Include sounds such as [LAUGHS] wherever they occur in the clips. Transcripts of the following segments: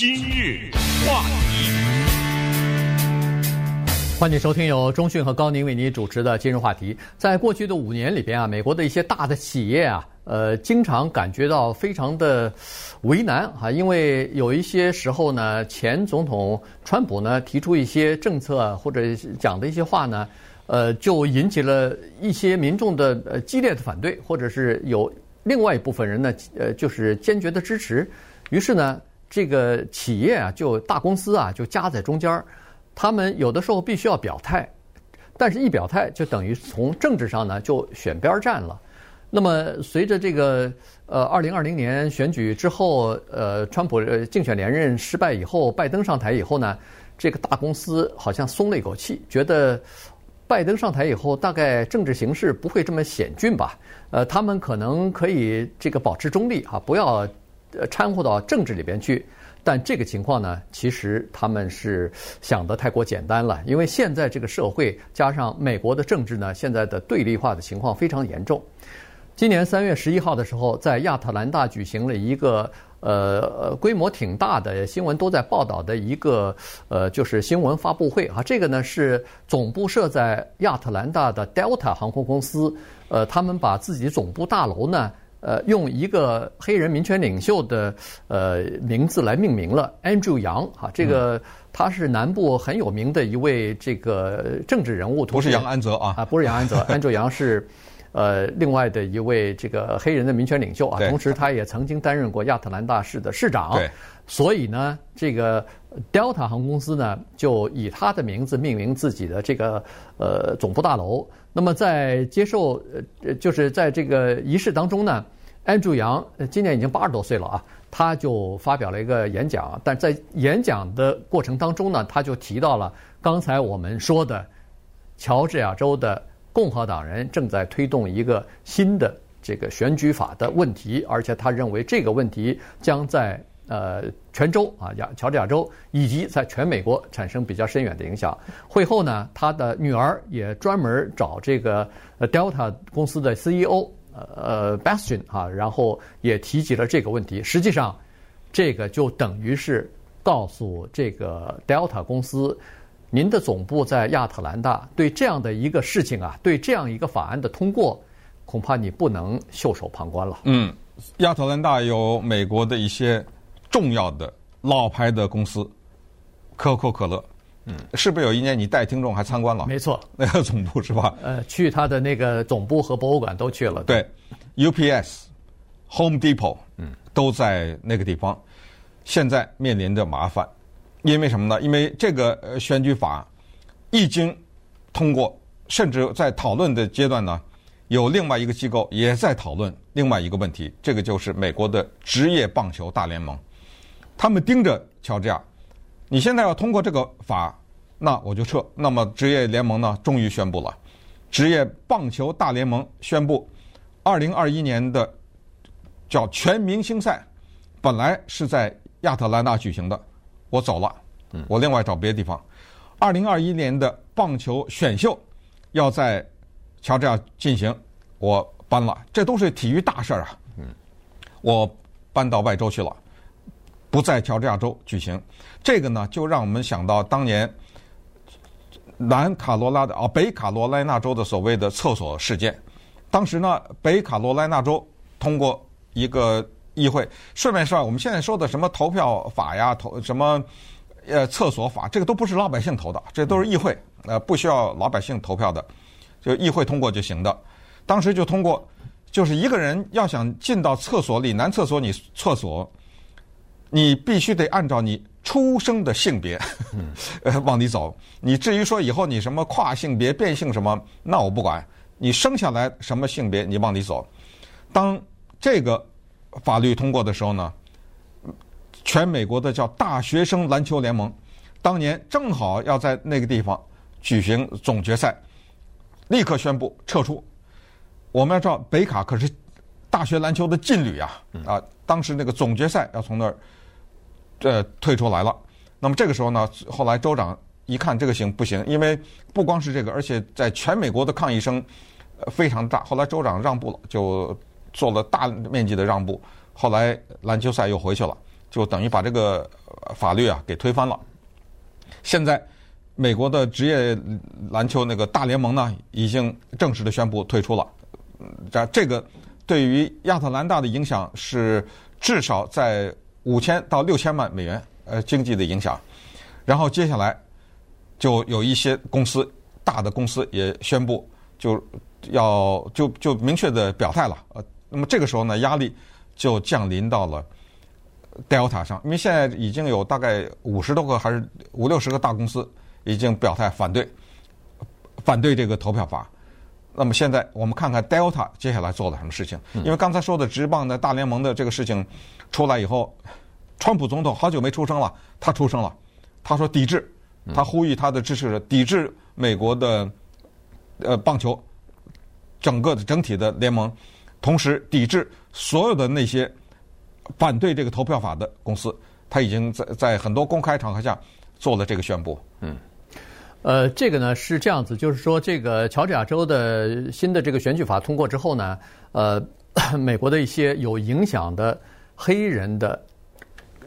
今日话题，欢迎收听由中讯和高宁为您主持的今日话题。在过去的五年里边啊，美国的一些大的企业啊，呃，经常感觉到非常的为难啊，因为有一些时候呢，前总统川普呢提出一些政策或者讲的一些话呢，呃，就引起了一些民众的呃激烈的反对，或者是有另外一部分人呢，呃，就是坚决的支持。于是呢。这个企业啊，就大公司啊，就夹在中间儿，他们有的时候必须要表态，但是一表态就等于从政治上呢就选边站了。那么随着这个呃二零二零年选举之后，呃，川普竞选连任失败以后，拜登上台以后呢，这个大公司好像松了一口气，觉得拜登上台以后，大概政治形势不会这么险峻吧？呃，他们可能可以这个保持中立啊，不要。掺和到政治里边去，但这个情况呢，其实他们是想得太过简单了。因为现在这个社会加上美国的政治呢，现在的对立化的情况非常严重。今年三月十一号的时候，在亚特兰大举行了一个呃规模挺大的新闻都在报道的一个呃就是新闻发布会啊。这个呢是总部设在亚特兰大的 Delta 航空公司，呃，他们把自己总部大楼呢。呃，用一个黑人民权领袖的呃名字来命名了，Andrew Yang 哈，这个他是南部很有名的一位这个政治人物。不是杨安泽啊，啊，不是杨安泽，[LAUGHS] Andrew Yang 是呃另外的一位这个黑人的民权领袖啊，同时他也曾经担任过亚特兰大市的市长。对，所以呢，这个 Delta 航空公司呢，就以他的名字命名自己的这个呃总部大楼。那么在接受呃，就是在这个仪式当中呢，安朱杨今年已经八十多岁了啊，他就发表了一个演讲。但在演讲的过程当中呢，他就提到了刚才我们说的，乔治亚州的共和党人正在推动一个新的这个选举法的问题，而且他认为这个问题将在。呃，全州啊，亚乔治亚州以及在全美国产生比较深远的影响。会后呢，他的女儿也专门找这个 Delta 公司的 CEO 呃呃 Bastian 哈，然后也提及了这个问题。实际上，这个就等于是告诉这个 Delta 公司，您的总部在亚特兰大，对这样的一个事情啊，对这样一个法案的通过，恐怕你不能袖手旁观了。嗯，亚特兰大有美国的一些。重要的老牌的公司，可口可乐，嗯，是不是有一年你带听众还参观了？没错，那 [LAUGHS] 个总部是吧？呃，去他的那个总部和博物馆都去了。对，对，UPS、Home Depot，嗯，都在那个地方。现在面临着麻烦，因为什么呢？因为这个选举法一经通过，甚至在讨论的阶段呢。有另外一个机构也在讨论另外一个问题，这个就是美国的职业棒球大联盟，他们盯着乔治亚，你现在要通过这个法，那我就撤。那么职业联盟呢，终于宣布了，职业棒球大联盟宣布，二零二一年的叫全明星赛，本来是在亚特兰大举行的，我走了，我另外找别的地方。二零二一年的棒球选秀要在。乔治亚进行，我搬了，这都是体育大事儿啊。嗯，我搬到外州去了，不在乔治亚州举行。这个呢，就让我们想到当年南卡罗拉的啊，北卡罗来纳州的所谓的厕所事件。当时呢，北卡罗来纳州通过一个议会，顺便说，我们现在说的什么投票法呀，投什么呃厕所法，这个都不是老百姓投的，这都是议会，呃，不需要老百姓投票的。就议会通过就行的，当时就通过，就是一个人要想进到厕所里，男厕所你厕所，你必须得按照你出生的性别，[LAUGHS] 呃，往里走。你至于说以后你什么跨性别、变性什么，那我不管。你生下来什么性别，你往里走。当这个法律通过的时候呢，全美国的叫大学生篮球联盟，当年正好要在那个地方举行总决赛。立刻宣布撤出。我们要知道，北卡可是大学篮球的劲旅啊！啊，当时那个总决赛要从那儿这退出来了。那么这个时候呢，后来州长一看这个行不行？因为不光是这个，而且在全美国的抗议声非常大。后来州长让步了，就做了大面积的让步。后来篮球赛又回去了。就等于把这个法律啊给推翻了。现在美国的职业篮球那个大联盟呢，已经正式的宣布退出了。这这个对于亚特兰大的影响是至少在五千到六千万美元呃经济的影响。然后接下来就有一些公司大的公司也宣布就要就就明确的表态了。呃，那么这个时候呢，压力就降临到了 Delta 上，因为现在已经有大概五十多个还是五六十个大公司已经表态反对反对这个投票法。那么现在我们看看 Delta 接下来做了什么事情？因为刚才说的职棒的大联盟的这个事情出来以后，川普总统好久没出声了，他出声了，他说抵制，他呼吁他的支持者抵制美国的呃棒球整个的整体的联盟，同时抵制所有的那些反对这个投票法的公司。他已经在在很多公开场合下做了这个宣布。嗯。呃，这个呢是这样子，就是说，这个乔治亚州的新的这个选举法通过之后呢，呃，[COUGHS] 美国的一些有影响的黑人的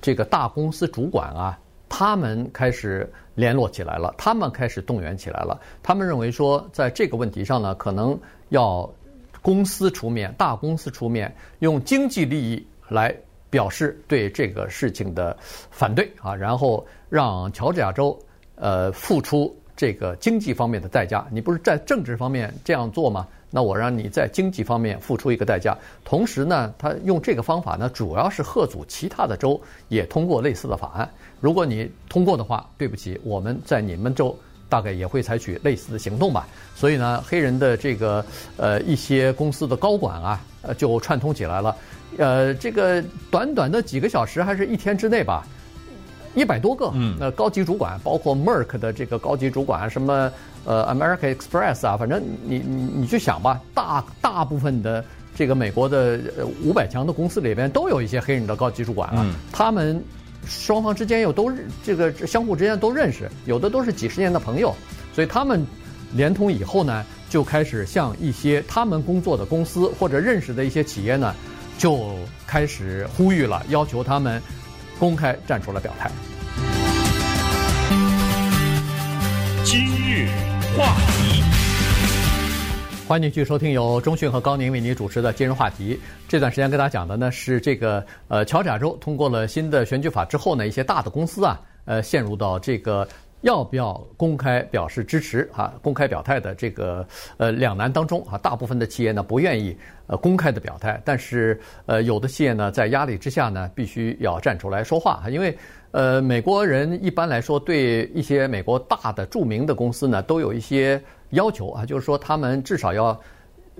这个大公司主管啊，他们开始联络起来了，他们开始动员起来了。他们认为说，在这个问题上呢，可能要公司出面，大公司出面，用经济利益来表示对这个事情的反对啊，然后让乔治亚州呃付出。这个经济方面的代价，你不是在政治方面这样做吗？那我让你在经济方面付出一个代价。同时呢，他用这个方法呢，主要是吓阻其他的州也通过类似的法案。如果你通过的话，对不起，我们在你们州大概也会采取类似的行动吧。所以呢，黑人的这个呃一些公司的高管啊，呃就串通起来了。呃，这个短短的几个小时还是一天之内吧。一百多个，嗯呃，高级主管，包括 Merck 的这个高级主管，什么呃 American Express 啊，反正你你你去想吧，大大部分的这个美国的五百强的公司里边都有一些黑人的高级主管啊，他们双方之间又都这个相互之间都认识，有的都是几十年的朋友，所以他们联通以后呢，就开始向一些他们工作的公司或者认识的一些企业呢，就开始呼吁了，要求他们。公开站出了表态。今日话题，欢迎继续收听由中讯和高宁为您主持的今日话题。这段时间跟大家讲的呢是这个呃，乔治亚州通过了新的选举法之后呢，一些大的公司啊，呃，陷入到这个。要不要公开表示支持？啊，公开表态的这个呃两难当中啊，大部分的企业呢不愿意呃公开的表态，但是呃有的企业呢在压力之下呢必须要站出来说话，因为呃美国人一般来说对一些美国大的著名的公司呢都有一些要求啊，就是说他们至少要。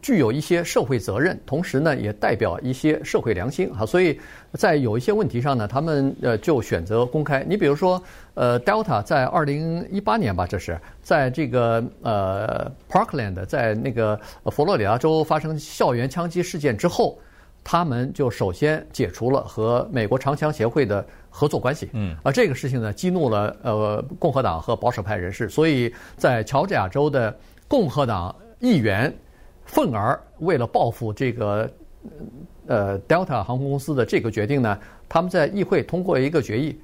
具有一些社会责任，同时呢，也代表一些社会良心啊。所以在有一些问题上呢，他们呃就选择公开。你比如说，呃，Delta 在二零一八年吧，这是在这个呃 Parkland，在那个佛罗里达州发生校园枪击事件之后，他们就首先解除了和美国长枪协会的合作关系。嗯，而这个事情呢，激怒了呃共和党和保守派人士，所以在乔治亚州的共和党议员。愤而为了报复这个呃 Delta 航空公司的这个决定呢，他们在议会通过一个决议，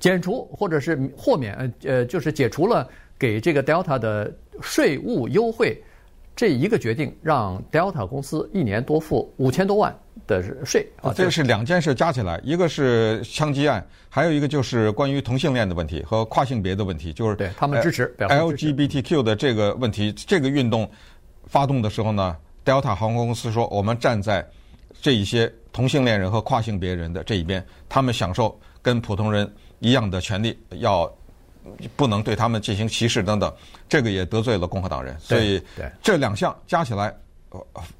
减除或者是豁免呃呃就是解除了给这个 Delta 的税务优惠，这一个决定让 Delta 公司一年多付五千多万的税啊。这个是两件事加起来，一个是枪击案，还有一个就是关于同性恋的问题和跨性别的问题，就是对他们支持 LGBTQ 的这个问题，这个运动。发动的时候呢，Delta 航空公司说，我们站在这一些同性恋人和跨性别人的这一边，他们享受跟普通人一样的权利，要不能对他们进行歧视等等，这个也得罪了共和党人，所以这两项加起来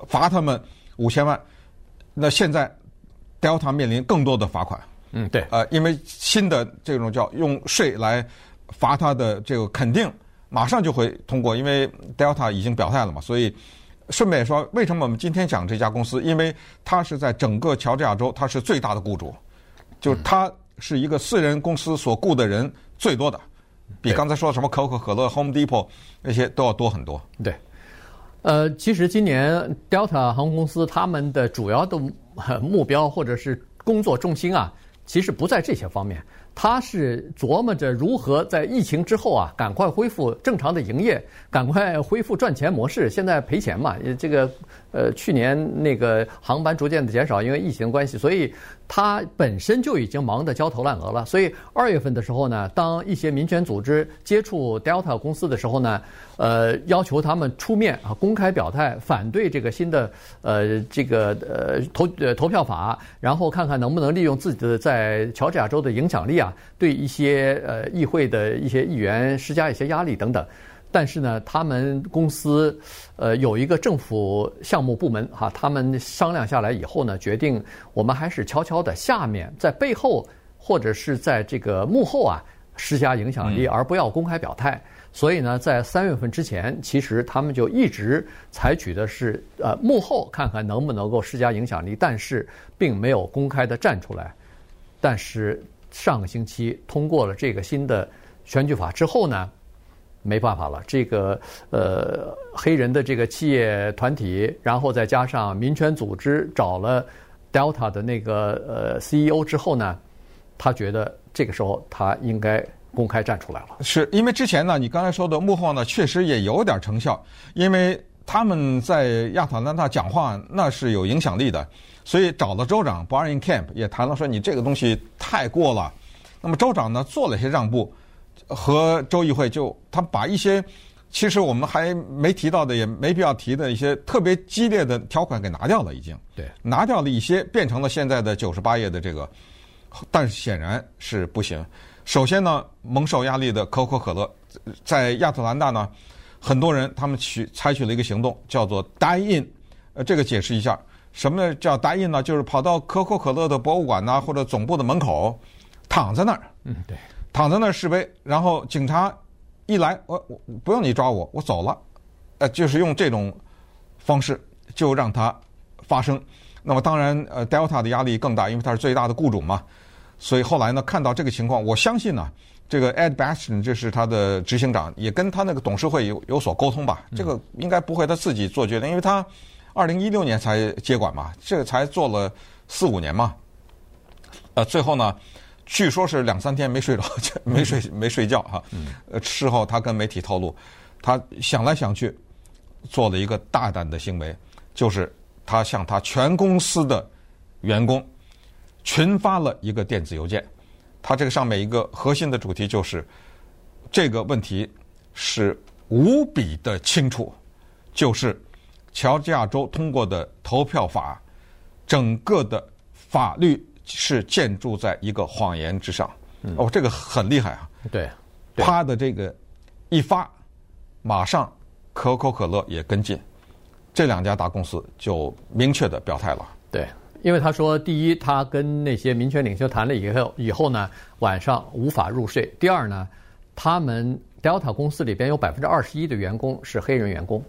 罚他们五千万。那现在 Delta 面临更多的罚款，嗯，对，呃，因为新的这种叫用税来罚他的这个肯定。马上就会通过，因为 Delta 已经表态了嘛，所以顺便说，为什么我们今天讲这家公司？因为它是在整个乔治亚州，它是最大的雇主，就是它是一个私人公司所雇的人最多的，比刚才说的什么可口可乐、Home Depot 那些都要多很多。对，呃，其实今年 Delta 航空公司他们的主要的目标或者是工作重心啊。其实不在这些方面。他是琢磨着如何在疫情之后啊，赶快恢复正常的营业，赶快恢复赚钱模式。现在赔钱嘛，这个呃，去年那个航班逐渐的减少，因为疫情关系，所以他本身就已经忙得焦头烂额了。所以二月份的时候呢，当一些民权组织接触 Delta 公司的时候呢，呃，要求他们出面啊，公开表态反对这个新的呃这个呃投呃投票法，然后看看能不能利用自己的在乔治亚州的影响力啊。对一些呃议会的一些议员施加一些压力等等，但是呢，他们公司呃有一个政府项目部门哈，他们商量下来以后呢，决定我们还是悄悄的下面在背后或者是在这个幕后啊施加影响力，而不要公开表态。所以呢，在三月份之前，其实他们就一直采取的是呃幕后看看能不能够施加影响力，但是并没有公开的站出来，但是。上个星期通过了这个新的选举法之后呢，没办法了。这个呃黑人的这个企业团体，然后再加上民权组织找了 Delta 的那个呃 CEO 之后呢，他觉得这个时候他应该公开站出来了。是因为之前呢，你刚才说的幕后呢，确实也有点成效，因为他们在亚特兰大讲话那是有影响力的。所以找了州长 Brian Kemp 也谈了说，你这个东西太过了。那么州长呢，做了一些让步，和州议会就他把一些其实我们还没提到的，也没必要提的一些特别激烈的条款给拿掉了，已经对拿掉了一些，变成了现在的九十八页的这个，但是显然是不行。首先呢，蒙受压力的可口可乐在亚特兰大呢，很多人他们取采取了一个行动，叫做 Die In，呃，这个解释一下。什么叫 die in 呢？就是跑到可口可乐的博物馆呐，或者总部的门口，躺在那儿，嗯，对，躺在那儿示威。然后警察一来，我我不用你抓我，我走了，呃，就是用这种方式就让它发生。那么当然，呃，Delta 的压力更大，因为它是最大的雇主嘛。所以后来呢，看到这个情况，我相信呢，这个 Ed Bastian 这是他的执行长，也跟他那个董事会有有所沟通吧。这个应该不会他自己做决定，因为他。二零一六年才接管嘛，这个才做了四五年嘛，呃，最后呢，据说是两三天没睡着，[LAUGHS] 没睡没睡觉哈。呃，事后他跟媒体透露，他想来想去，做了一个大胆的行为，就是他向他全公司的员工群发了一个电子邮件，他这个上面一个核心的主题就是这个问题是无比的清楚，就是。乔治亚州通过的投票法，整个的法律是建筑在一个谎言之上。哦，这个很厉害啊！对，啪的这个一发，马上可口可乐也跟进，这两家大公司就明确的表态了。对，因为他说，第一，他跟那些民权领袖谈了以后，以后呢，晚上无法入睡；第二呢，他们 Delta 公司里边有百分之二十一的员工是黑人员工。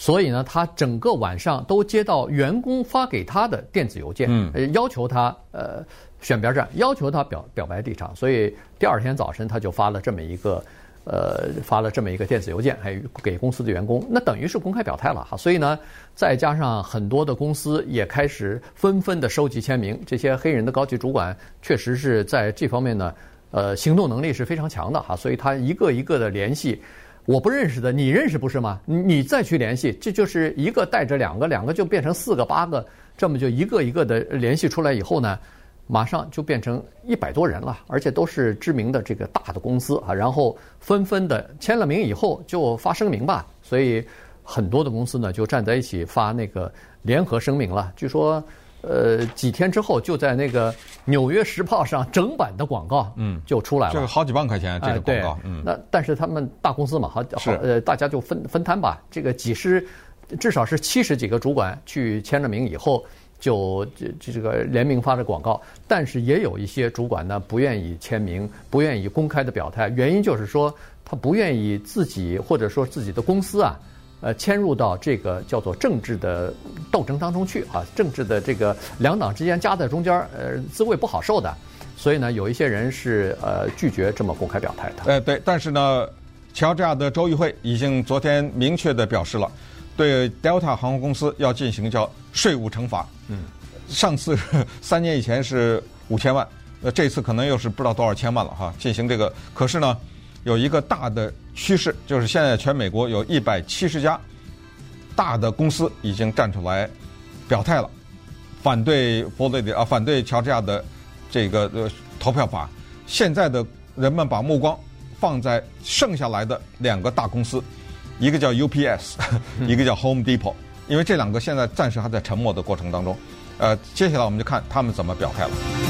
所以呢，他整个晚上都接到员工发给他的电子邮件，嗯，要求他呃选边站，要求他表表白立场。所以第二天早晨他就发了这么一个呃发了这么一个电子邮件，还给公司的员工，那等于是公开表态了哈。所以呢，再加上很多的公司也开始纷纷的收集签名，这些黑人的高级主管确实是在这方面呢，呃，行动能力是非常强的哈。所以他一个一个的联系。我不认识的，你认识不是吗？你再去联系，这就是一个带着两个，两个就变成四个、八个，这么就一个一个的联系出来以后呢，马上就变成一百多人了，而且都是知名的这个大的公司啊，然后纷纷的签了名以后就发声明吧，所以很多的公司呢就站在一起发那个联合声明了，据说。呃，几天之后就在那个《纽约时报》上整版的广告，嗯，就出来了。这个好几万块钱，这个广告，嗯。那但是他们大公司嘛，好，好，呃，大家就分分摊吧。这个几十，至少是七十几个主管去签了名以后，就这这个联名发的广告。但是也有一些主管呢，不愿意签名，不愿意公开的表态。原因就是说，他不愿意自己或者说自己的公司啊。呃，迁入到这个叫做政治的斗争当中去啊，政治的这个两党之间夹在中间，呃，滋味不好受的。所以呢，有一些人是呃拒绝这么公开表态的。呃，对，但是呢，乔治亚的州议会已经昨天明确的表示了，对 Delta 航空公司要进行叫税务惩罚。嗯，上次 [LAUGHS] 三年以前是五千万，呃，这次可能又是不知道多少千万了哈，进行这个。可是呢，有一个大的趋势，就是现在全美国有一百七十家大的公司已经站出来表态了，反对弗雷迪啊，反对乔治亚的这个呃投票法。现在的人们把目光放在剩下来的两个大公司，一个叫 UPS，[LAUGHS] 一个叫 Home Depot，因为这两个现在暂时还在沉默的过程当中。呃，接下来我们就看他们怎么表态了。